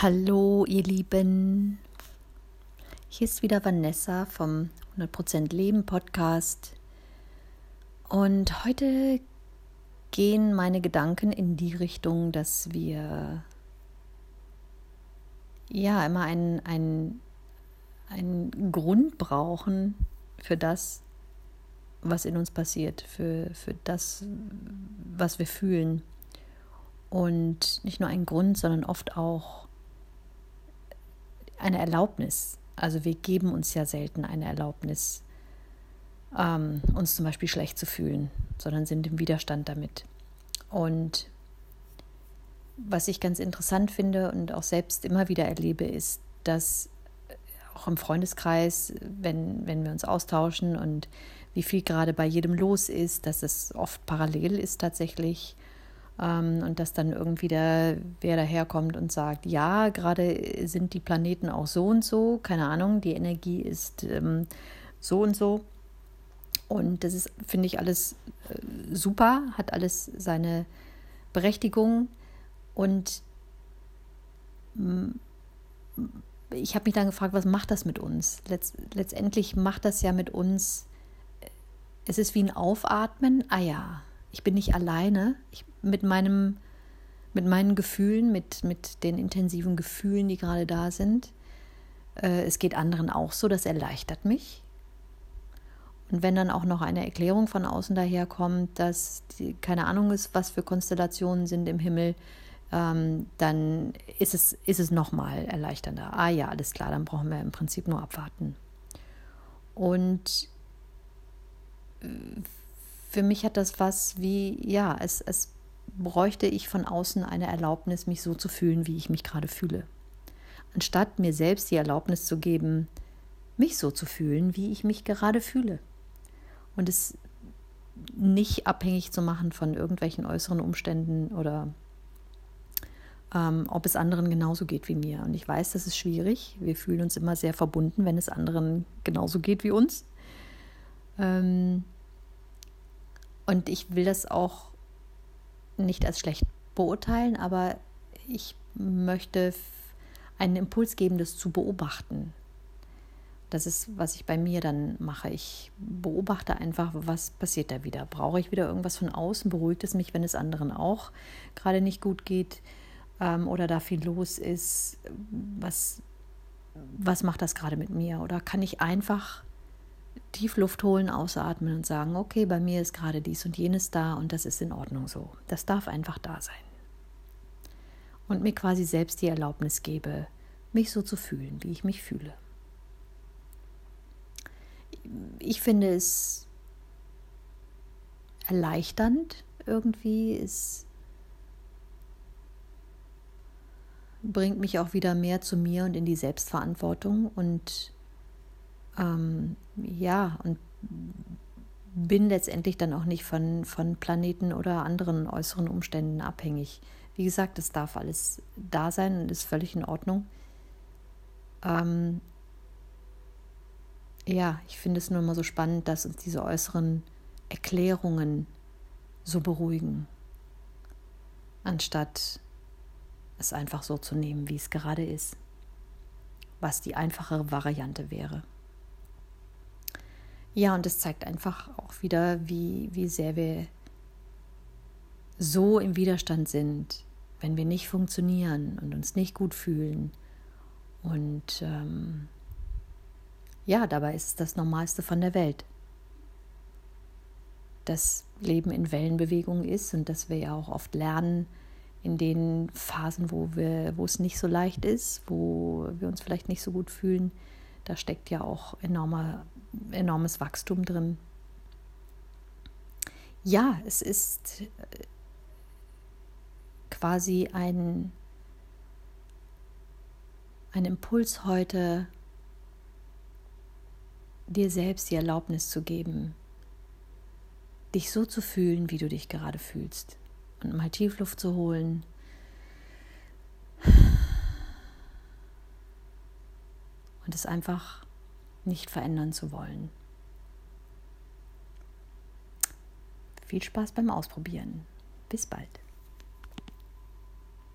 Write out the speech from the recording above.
Hallo, ihr Lieben. Hier ist wieder Vanessa vom 100% Leben Podcast. Und heute gehen meine Gedanken in die Richtung, dass wir ja immer einen, einen, Grund brauchen für das, was in uns passiert, für, für das, was wir fühlen. Und nicht nur einen Grund, sondern oft auch eine Erlaubnis. Also wir geben uns ja selten eine Erlaubnis, ähm, uns zum Beispiel schlecht zu fühlen, sondern sind im Widerstand damit. Und was ich ganz interessant finde und auch selbst immer wieder erlebe, ist, dass auch im Freundeskreis, wenn, wenn wir uns austauschen und wie viel gerade bei jedem los ist, dass es oft parallel ist tatsächlich und dass dann irgendwie der, wer daherkommt und sagt, ja, gerade sind die Planeten auch so und so, keine Ahnung, die Energie ist ähm, so und so. Und das ist, finde ich, alles äh, super, hat alles seine Berechtigung. Und mm, ich habe mich dann gefragt, was macht das mit uns? Letz letztendlich macht das ja mit uns, äh, es ist wie ein Aufatmen. Ah ja, ich bin nicht alleine ich, mit meinem mit meinen Gefühlen, mit, mit den intensiven Gefühlen, die gerade da sind. Äh, es geht anderen auch so, das erleichtert mich. Und wenn dann auch noch eine Erklärung von außen daherkommt, dass die, keine Ahnung ist, was für Konstellationen sind im Himmel, ähm, dann ist es, ist es nochmal erleichternder. Ah ja, alles klar, dann brauchen wir im Prinzip nur abwarten. Und äh, für mich hat das was wie, ja, es, es bräuchte ich von außen eine Erlaubnis, mich so zu fühlen, wie ich mich gerade fühle. Anstatt mir selbst die Erlaubnis zu geben, mich so zu fühlen, wie ich mich gerade fühle. Und es nicht abhängig zu machen von irgendwelchen äußeren Umständen oder ähm, ob es anderen genauso geht wie mir. Und ich weiß, das ist schwierig. Wir fühlen uns immer sehr verbunden, wenn es anderen genauso geht wie uns. Ähm, und ich will das auch nicht als schlecht beurteilen, aber ich möchte einen Impuls geben, das zu beobachten. Das ist, was ich bei mir dann mache. Ich beobachte einfach, was passiert da wieder. Brauche ich wieder irgendwas von außen? Beruhigt es mich, wenn es anderen auch gerade nicht gut geht ähm, oder da viel los ist? Was, was macht das gerade mit mir? Oder kann ich einfach tief Luft holen, ausatmen und sagen, okay, bei mir ist gerade dies und jenes da und das ist in Ordnung so. Das darf einfach da sein. Und mir quasi selbst die Erlaubnis gebe, mich so zu fühlen, wie ich mich fühle. Ich finde es erleichternd irgendwie, es bringt mich auch wieder mehr zu mir und in die Selbstverantwortung und ähm, ja, und bin letztendlich dann auch nicht von, von Planeten oder anderen äußeren Umständen abhängig. Wie gesagt, es darf alles da sein und ist völlig in Ordnung. Ähm, ja, ich finde es nur immer so spannend, dass uns diese äußeren Erklärungen so beruhigen, anstatt es einfach so zu nehmen, wie es gerade ist, was die einfachere Variante wäre. Ja, und es zeigt einfach auch wieder, wie, wie sehr wir so im Widerstand sind, wenn wir nicht funktionieren und uns nicht gut fühlen. Und ähm, ja, dabei ist es das Normalste von der Welt. Das Leben in Wellenbewegung ist und dass wir ja auch oft lernen, in den Phasen, wo, wir, wo es nicht so leicht ist, wo wir uns vielleicht nicht so gut fühlen, da steckt ja auch enormer, enormes Wachstum drin. Ja, es ist äh, quasi ein, ein Impuls heute, dir selbst die Erlaubnis zu geben, dich so zu fühlen, wie du dich gerade fühlst. Und mal Tiefluft zu holen und es einfach nicht verändern zu wollen. Viel Spaß beim Ausprobieren. Bis bald.